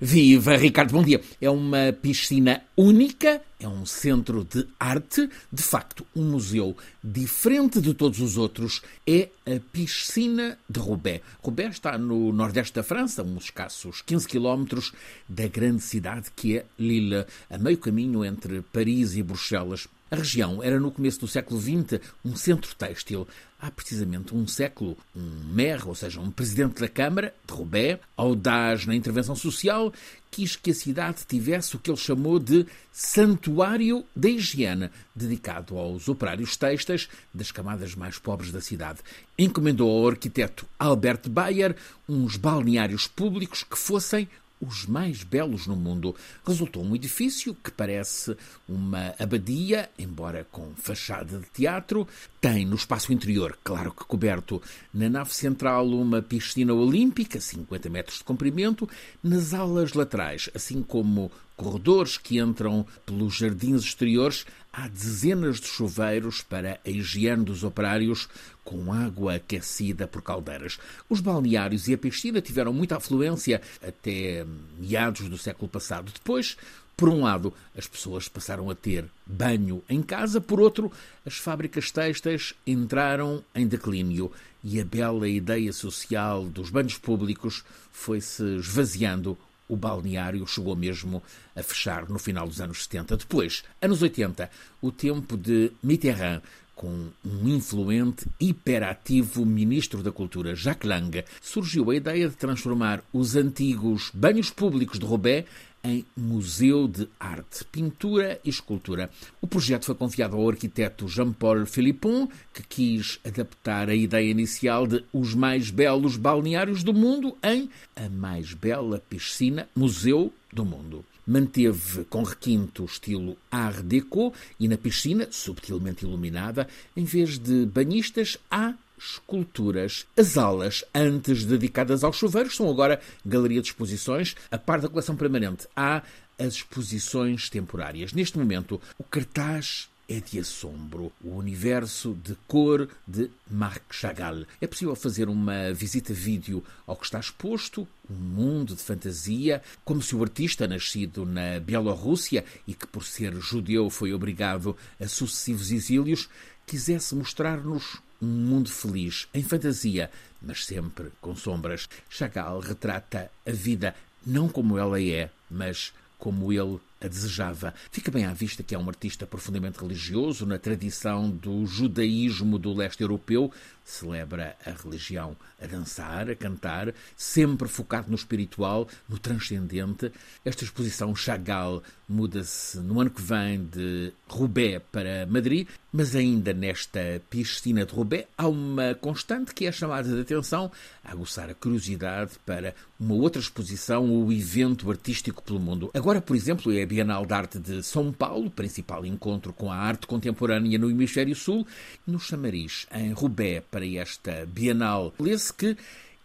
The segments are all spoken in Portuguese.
Viva, Ricardo, bom dia. É uma piscina única, é um centro de arte, de facto, um museu diferente de todos os outros. É a piscina de Roubaix. Roubaix está no nordeste da França, uns escassos 15 quilómetros da grande cidade que é Lille, a meio caminho entre Paris e Bruxelas. A região era no começo do século XX um centro têxtil. Há precisamente um século, um maire, ou seja, um presidente da Câmara, de Roubaix, audaz na intervenção social, quis que a cidade tivesse o que ele chamou de Santuário da Higiene, dedicado aos operários têxteis das camadas mais pobres da cidade. Encomendou ao arquiteto Albert Bayer uns balneários públicos que fossem os mais belos no mundo. Resultou um edifício que parece uma abadia, embora com fachada de teatro. Tem no espaço interior, claro que coberto, na nave central uma piscina olímpica, 50 metros de comprimento. Nas alas laterais, assim como corredores que entram pelos jardins exteriores, há dezenas de chuveiros para a higiene dos operários com água aquecida por caldeiras. Os balneários e a piscina tiveram muita afluência até meados do século passado. Depois, por um lado, as pessoas passaram a ter banho em casa, por outro, as fábricas têxteis entraram em declínio e a bela ideia social dos banhos públicos foi-se esvaziando o balneário chegou mesmo a fechar no final dos anos 70. Depois, anos 80, o tempo de Mitterrand, com um influente, hiperativo ministro da Cultura, Jacques Lang, surgiu a ideia de transformar os antigos banhos públicos de Roubaix em Museu de Arte, Pintura e Escultura. O projeto foi confiado ao arquiteto Jean-Paul Philippon, que quis adaptar a ideia inicial de os mais belos balneários do mundo em a mais bela piscina museu do mundo. Manteve com requinto o estilo Art Deco e na piscina, subtilmente iluminada, em vez de banhistas, há esculturas. As alas, antes dedicadas aos chuveiros, são agora galeria de exposições. A par da coleção permanente, há as exposições temporárias. Neste momento, o cartaz é de assombro. O universo de cor de Marc Chagall. É possível fazer uma visita vídeo ao que está exposto, um mundo de fantasia, como se o artista, nascido na Bielorrússia e que por ser judeu foi obrigado a sucessivos exílios, quisesse mostrar-nos um mundo feliz, em fantasia, mas sempre com sombras. Chagall retrata a vida não como ela é, mas como ele a desejava. Fica bem à vista que é um artista profundamente religioso, na tradição do judaísmo do leste europeu, celebra a religião a dançar, a cantar, sempre focado no espiritual, no transcendente. Esta exposição Chagall muda-se no ano que vem de Roubaix para Madrid, mas ainda nesta piscina de Roubaix há uma constante que é chamada de atenção a aguçar a curiosidade para uma outra exposição ou evento artístico pelo mundo. Agora, por exemplo, é a Bienal de Arte de São Paulo, principal encontro com a arte contemporânea no Hemisfério Sul, no Chamariz, em Roubaix, para esta Bienal. Lê-se que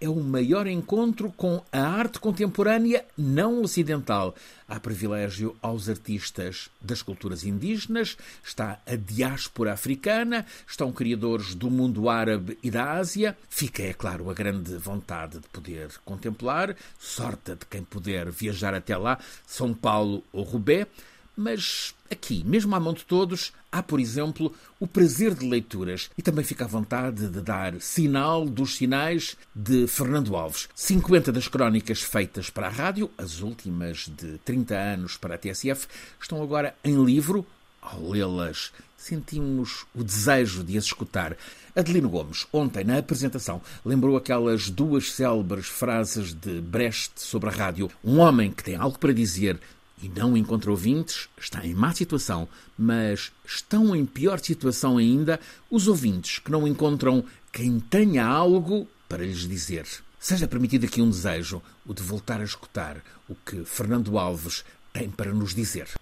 é o maior encontro com a arte contemporânea não ocidental. Há privilégio aos artistas das culturas indígenas, está a diáspora africana, estão criadores do mundo árabe e da Ásia. Fica, é claro, a grande vontade de poder contemplar, sorte de quem puder viajar até lá, São Paulo ou Roubaix. Mas aqui, mesmo à mão de todos, há, por exemplo, o prazer de leituras e também fica à vontade de dar sinal dos sinais de Fernando Alves. 50 das crónicas feitas para a rádio, as últimas de 30 anos para a TSF, estão agora em livro. Ao lê-las, sentimos o desejo de as escutar. Adelino Gomes, ontem na apresentação, lembrou aquelas duas célebres frases de Brecht sobre a rádio. Um homem que tem algo para dizer e não encontra ouvintes, está em má situação, mas estão em pior situação ainda os ouvintes que não encontram quem tenha algo para lhes dizer. Seja permitido aqui um desejo, o de voltar a escutar o que Fernando Alves tem para nos dizer.